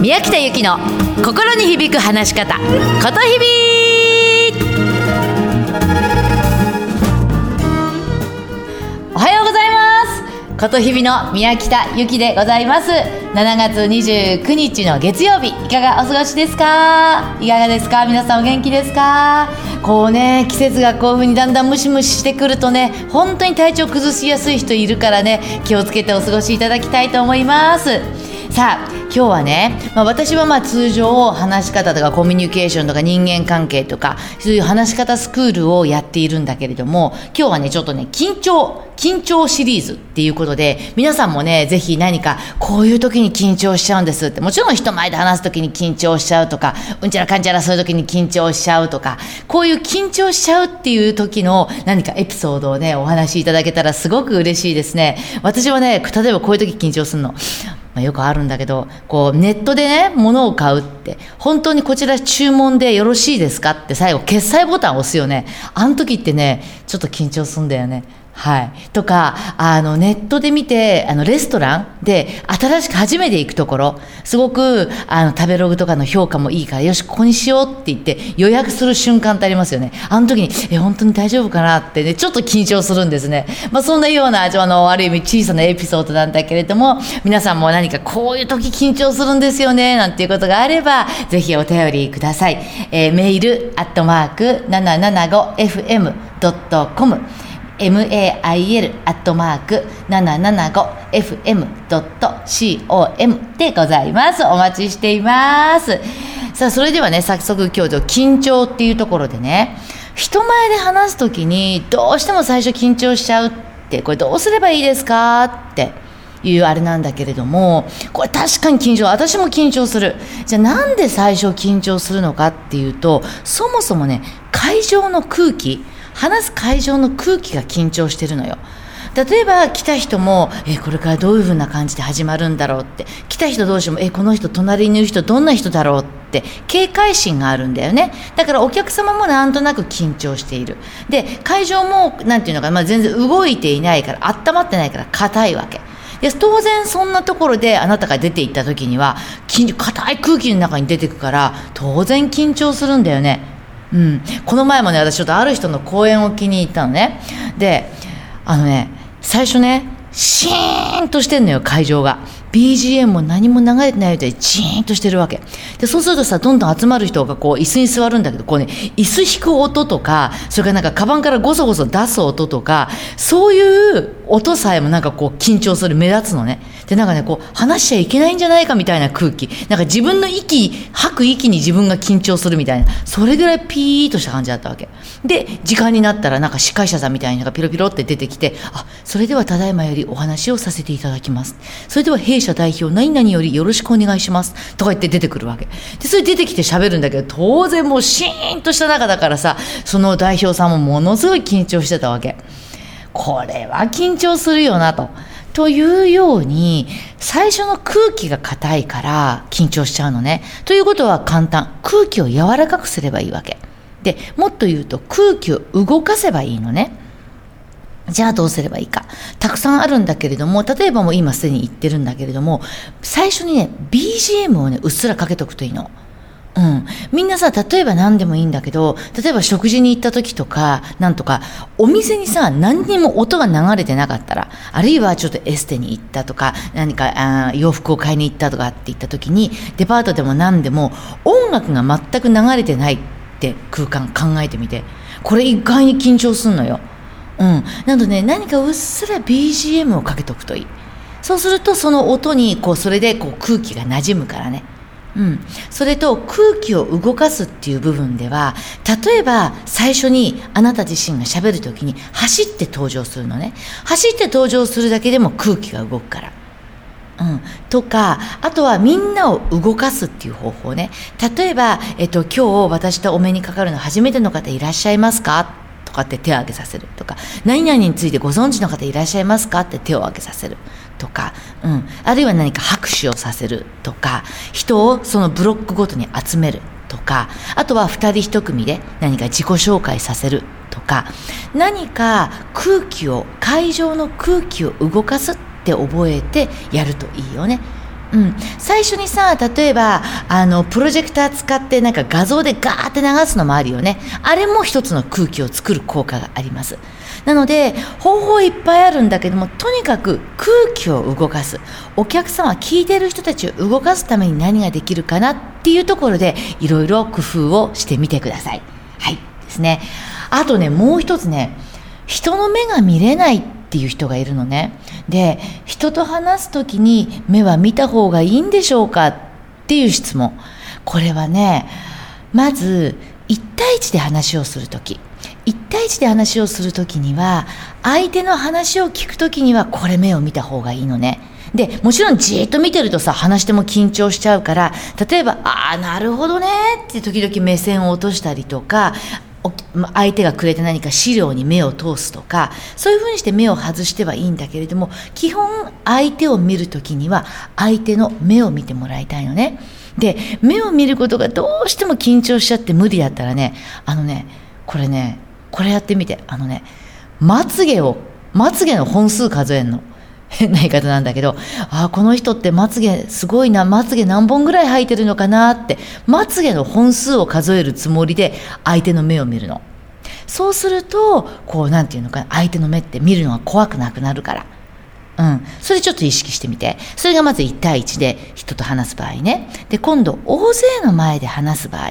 宮北由紀の心に響く話し方ことひび。おはようございます。ことひびの宮北由紀でございます。7月29日の月曜日いかがお過ごしですか？いかがですか？皆さんお元気ですか？こうね季節がこういう風にだんだんムシムシしてくるとね本当に体調崩しやすい人いるからね気をつけてお過ごしいただきたいと思います。さあ今日はね、まあ、私はまあ通常話し方とかコミュニケーションとか人間関係とかそういう話し方スクールをやっているんだけれども今日はねちょっとね緊張緊張シリーズっていうことで皆さんもねぜひ何かこういう時に緊張しちゃうんですってもちろん人前で話す時に緊張しちゃうとかうんちゃらかんちゃらそういう時に緊張しちゃうとかこういう緊張しちゃうっていう時の何かエピソードをねお話しいただけたらすごく嬉しいですね。私はね例えばこういう時緊張するの。まあ、よくあるんだけど、こう、ネットでね、物を買うって、本当にこちら注文でよろしいですかって最後、決済ボタンを押すよね。あの時ってね、ちょっと緊張すんだよね。はい。とか、あの、ネットで見て、あの、レストランで、新しく初めて行くところ、すごく、あの、食べログとかの評価もいいから、よし、ここにしようって言って、予約する瞬間ってありますよね。あの時に、え、本当に大丈夫かなってね、ちょっと緊張するんですね。まあ、そんなような、あの、ある意味小さなエピソードなんだけれども、皆さんも何かこういう時緊張するんですよね、なんていうことがあれば、ぜひお便りください。えー、メール、アットマーク、775fm.com mail.775fm.com でございます。お待ちしています。さあ、それではね、早速今日緊張っていうところでね、人前で話すときにどうしても最初緊張しちゃうって、これどうすればいいですかっていうあれなんだけれども、これ確かに緊張、私も緊張する。じゃあなんで最初緊張するのかっていうと、そもそもね、会場の空気、話す会場の空気が緊張してるのよ。例えば来た人も、えこれからどういう風な感じで始まるんだろうって。来た人同士もえこの人隣にいる人どんな人だろうって。警戒心があるんだよね。だからお客様もなんとなく緊張している。で会場も何ていうのか、まあ、全然動いていないから温まってないから硬いわけ。で当然そんなところであなたが出ていった時には硬い空気の中に出てくから当然緊張するんだよね。うん、この前もね私ちょっとある人の講演を気に入ったのね。であのね最初ねシーンとしてんのよ会場が。BGM も何も流れてないでチーンとしてるわけ。でそうするとさどんどん集まる人がこう椅子に座るんだけどこうね椅子引く音とかそれからなんかカバンからゴソゴソ出す音とかそういう音さえもなんかこう緊張する目立つのね。でなんかねこう話しちゃいけないんじゃないかみたいな空気。なんか自分の息吐く息に自分が緊張するみたいな。それぐらいピーッとした感じだったわけ。で時間になったらなんか司会者さんみたいなのがピロピロって出てきてあそれではただいまよりお話をさせていただきます。それでは弊社代表何々よりよろしくお願いします。とか言って出てくるわけ。でそれ出てきて喋るんだけど当然もうシーンとした中だからさその代表さんもものすごい緊張してたわけ。これは緊張するよなと。というように、最初の空気が硬いから緊張しちゃうのね。ということは簡単。空気を柔らかくすればいいわけ。で、もっと言うと空気を動かせばいいのね。じゃあどうすればいいか。たくさんあるんだけれども、例えばもう今すでに言ってるんだけれども、最初にね、BGM をね、うっすらかけとくといいの。うん、みんなさ例えば何でもいいんだけど例えば食事に行った時とかなんとかお店にさ何にも音が流れてなかったらあるいはちょっとエステに行ったとか何かあ洋服を買いに行ったとかって言った時にデパートでも何でも音楽が全く流れてないって空間考えてみてこれ意外に緊張すんのよ。うん、なので、ね、何かうっすら BGM をかけとくといい。そうするとその音にこうそれでこう空気が馴染むからね。うん、それと空気を動かすっていう部分では例えば最初にあなた自身がしゃべる時に走って登場するのね。走って登場するだけでも空気が動くから。うん、とかあとはみんなを動かすっていう方法ね。例えば、えっと、今日私とお目にかかるの初めての方いらっしゃいますか？とかって手を挙げさせるとか何々についてご存知の方いらっしゃいますかって手を挙げさせるとか、うん、あるいは何か拍手をさせるとか人をそのブロックごとに集めるとかあとは2人1組で何か自己紹介させるとか何か空気を会場の空気を動かすって覚えてやるといいよね。うん、最初にさ例えばあのプロジェクター使ってなんか画像でガーって流すのもあるよね。あれも一つの空気を作る効果があります。なので方法いっぱいあるんだけどもとにかく空気を動かす。お客さんは聞いてる人たちを動かすために何ができるかなっていうところでいろいろ工夫をしてみてください。はい。ですね。あとねもう一つね人の目が見れないっていう人がいるのね。で人と話す時に目は見た方がいいんでしょうかっていう質問。これはねまず1対1で話をする時。1対1で話をする時には相手の話を聞く時にはこれ目を見た方がいいのね。でもちろんじーっと見てるとさ話しても緊張しちゃうから例えば「ああなるほどね」って時々目線を落としたりとか相手がくれた何か資料に目を通すとかそういうふうにして目を外してはいいんだけれども基本相手を見る時には相手の目を見てもらいたいのね。で目を見ることがどうしても緊張しちゃって無理だったらねあのねこれねこれやってみて。あのねまつげをまつげの本数数えんの。変な言い方なんだけど、ああ、この人ってまつげすごいな、まつげ何本ぐらい生えてるのかなって、まつげの本数を数えるつもりで相手の目を見るの。そうすると、こう、なんていうのかな、相手の目って見るのが怖くなくなるから。うん。それちょっと意識してみて。それがまず1対1で人と話す場合ね。で、今度、大勢の前で話す場合。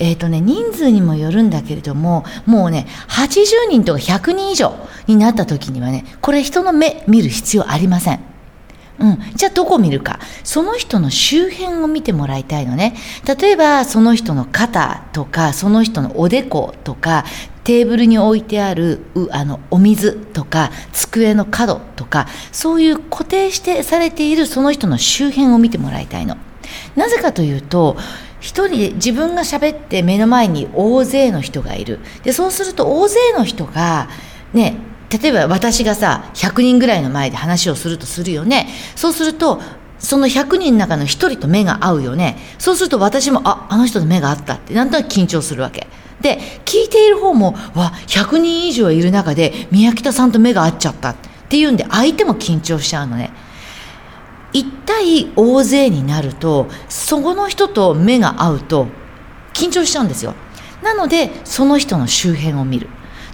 えっ、ー、とね、人数にもよるんだけれども、もうね、80人とか100人以上になった時にはね、これ人の目見る必要ありません。うん、じゃあどこ見るか。その人の周辺を見てもらいたいのね。例えばその人の肩とかその人のおでことかテーブルに置いてあるあのお水とか机の角とかそういう固定してされているその人の周辺を見てもらいたいの。なぜかというと一人で自分が喋って目の前に大勢の人がいる。でそうすると大勢の人がね例えば私がさ100人ぐらいの前で話をするとするよね。そうするとその100人の中の1人と目が合うよね。そうすると私もああの人と目が合ったって。なんとなく緊張するわけ。で聞いている方もわ100人以上いる中で宮北さんと目が合っちゃったっていうんで相手も緊張しちゃうのね。一対大勢になるとそこの人と目が合うと緊張しちゃうんですよ。なのでその人の周辺を見る。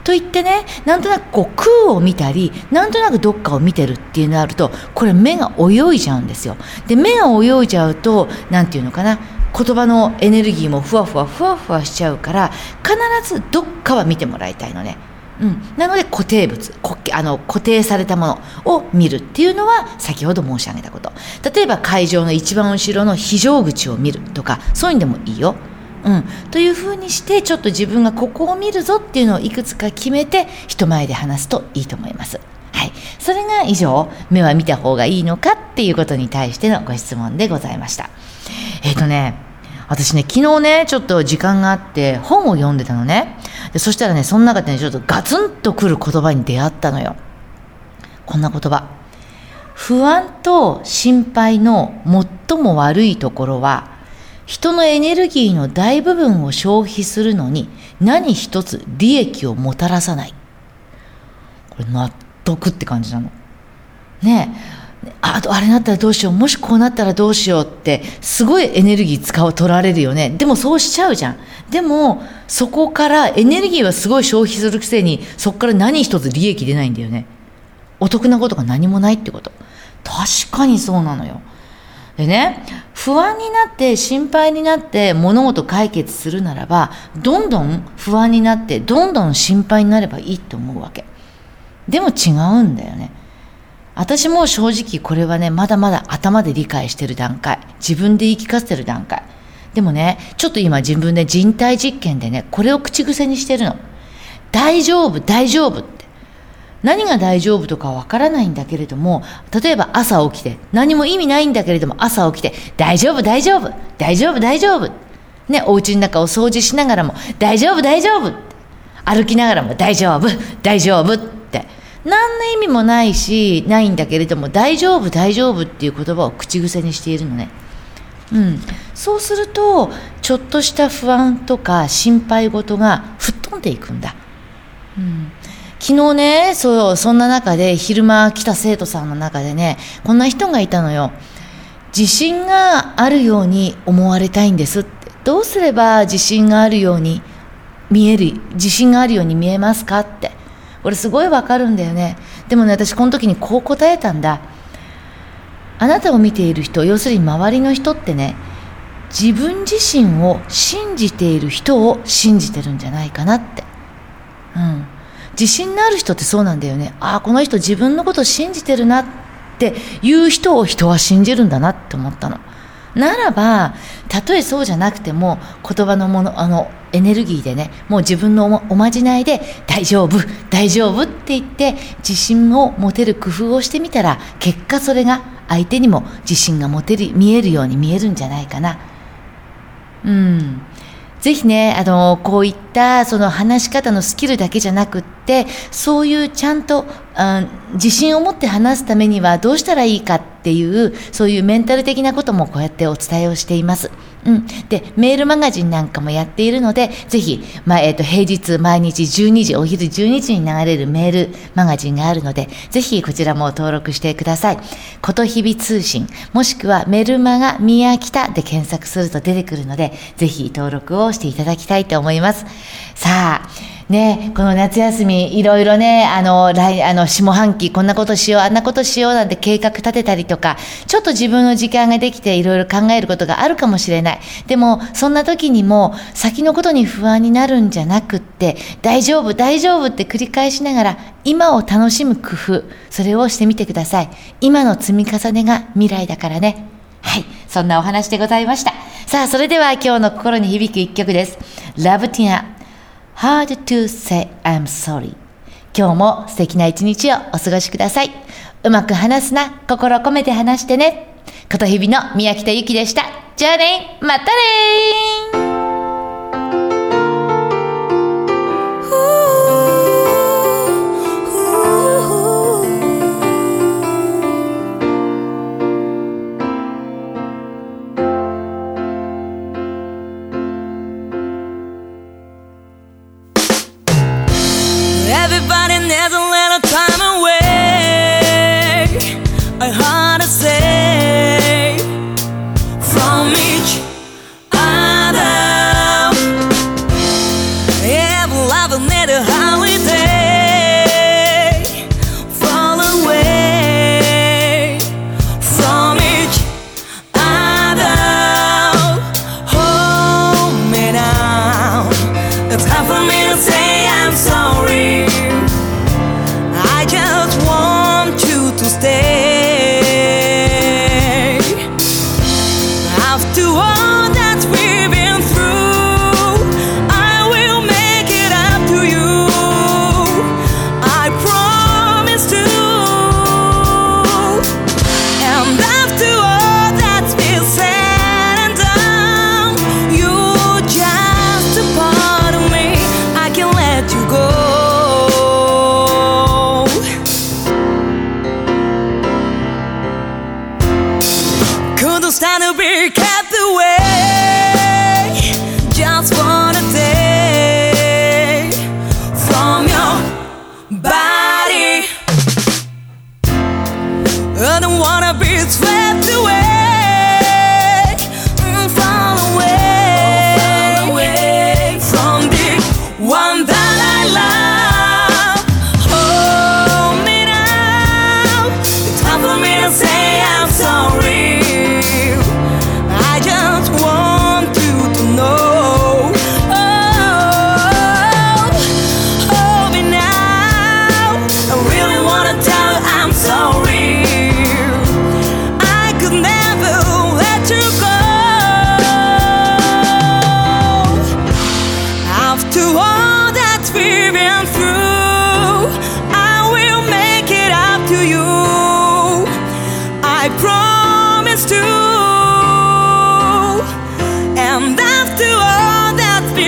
と言ってねなんとなくこう空を見たりなんとなくどっかを見てるっていうのがあるとこれ目が泳いじゃうんですよで目が泳いじゃうと何て言うのかな言葉のエネルギーもふわふわふわふわしちゃうから必ずどっかは見てもらいたいのね。うん、なので固定物あの固定されたものを見るっていうのは先ほど申し上げたこと例えば会場の一番後ろの非常口を見るとかそういうんでもいいよ。うん、というふうにしてちょっと自分がここを見るぞっていうのをいくつか決めて人前で話すといいと思います。はい、それが以上目は見た方がいいのかっていうことに対してのご質問でございました。えっ、ー、とね私ね、昨日ね、ちょっと時間があって本を読んでたのね。でそしたらね、その中でね、ちょっとガツンとくる言葉に出会ったのよ。こんな言葉。不安と心配の最も悪いところは、人のエネルギーの大部分を消費するのに何一つ利益をもたらさない。これ納得って感じなの。ねえ。ああれなったらどうしようもしこうなったらどうしようってすごいエネルギー使う取られるよねでもそうしちゃうじゃんでもそこからエネルギーはすごい消費するくせにそこから何一つ利益出ないんだよねお得なことが何もないってこと確かにそうなのよでね不安になって心配になって物事解決するならばどんどん不安になってどんどん心配になればいいと思うわけでも違うんだよね私も正直これはね、まだまだ頭で理解してる段階。自分で言い聞かせてる段階。でもね、ちょっと今自分で人体実験でね、これを口癖にしてるの。大丈夫、大丈夫。何が大丈夫とかわからないんだけれども、例えば朝起きて、何も意味ないんだけれども、朝起きて、大丈夫、大丈夫、大丈夫、大丈夫。ね、お家の中を掃除しながらも、大丈夫、大丈夫。歩きながらも、大丈夫、大丈夫って。何の意味もないしないんだけれども大丈夫大丈夫っていう言葉を口癖にしているのね。うん、そうするとちょっとした不安とか心配事が吹っ飛んでいくんだ。うん、昨日ねそうそんな中で昼間来た生徒さんの中でねこんな人がいたのよ。自信があるように思われたいんですってどうすれば自信があるように見える自信があるように見えますかってこれすごいわかるんだよねでもね私この時にこう答えたんだあなたを見ている人要するに周りの人ってね自分自身を信じている人を信じてるんじゃないかなって。うん。自信のある人ってそうなんだよね。ああ、この人自分のこと信じてるなっていう人を人は信じるんだなって思ったの。ならば、たとえそうじゃなくても、言葉のもの、あの、エネルギーでね、もう自分のおまじないで、大丈夫、大丈夫って言って、自信を持てる工夫をしてみたら、結果それが相手にも自信が持てる、見えるように見えるんじゃないかな。うん。ぜひね、あの、こういったその話し方のスキルだけじゃなくって、そういうちゃんと、自信を持って話すためにはどうしたらいいかっていう、そういうメンタル的なこともこうやってお伝えをしています。うん。で、メールマガジンなんかもやっているので、ぜひ、まあ、えっ、ー、と、平日毎日12時、お昼12時に流れるメールマガジンがあるので、ぜひこちらも登録してください。ことひび通信、もしくはメルマガ宮北で検索すると出てくるので、ぜひ登録をしていただきたいと思います。さあ、ね、この夏休み、いろいろね、あの、来、あの、下半期、こんなことしよう、あんなことしようなんて計画立てたりとか、ちょっと自分の時間ができていろいろ考えることがあるかもしれない。でも、そんな時にも、先のことに不安になるんじゃなくって、大丈夫、大丈夫って繰り返しながら、今を楽しむ工夫、それをしてみてください。今の積み重ねが未来だからね。はい。そんなお話でございました。さあ、それでは今日の心に響く一曲です。ラブティア Hard to say I'm sorry 今日も素敵な一日をお過ごしください。うまく話すな、心込めて話してね。ことひびの宮北ゆきでした。じゃあねまたね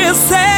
acontecer.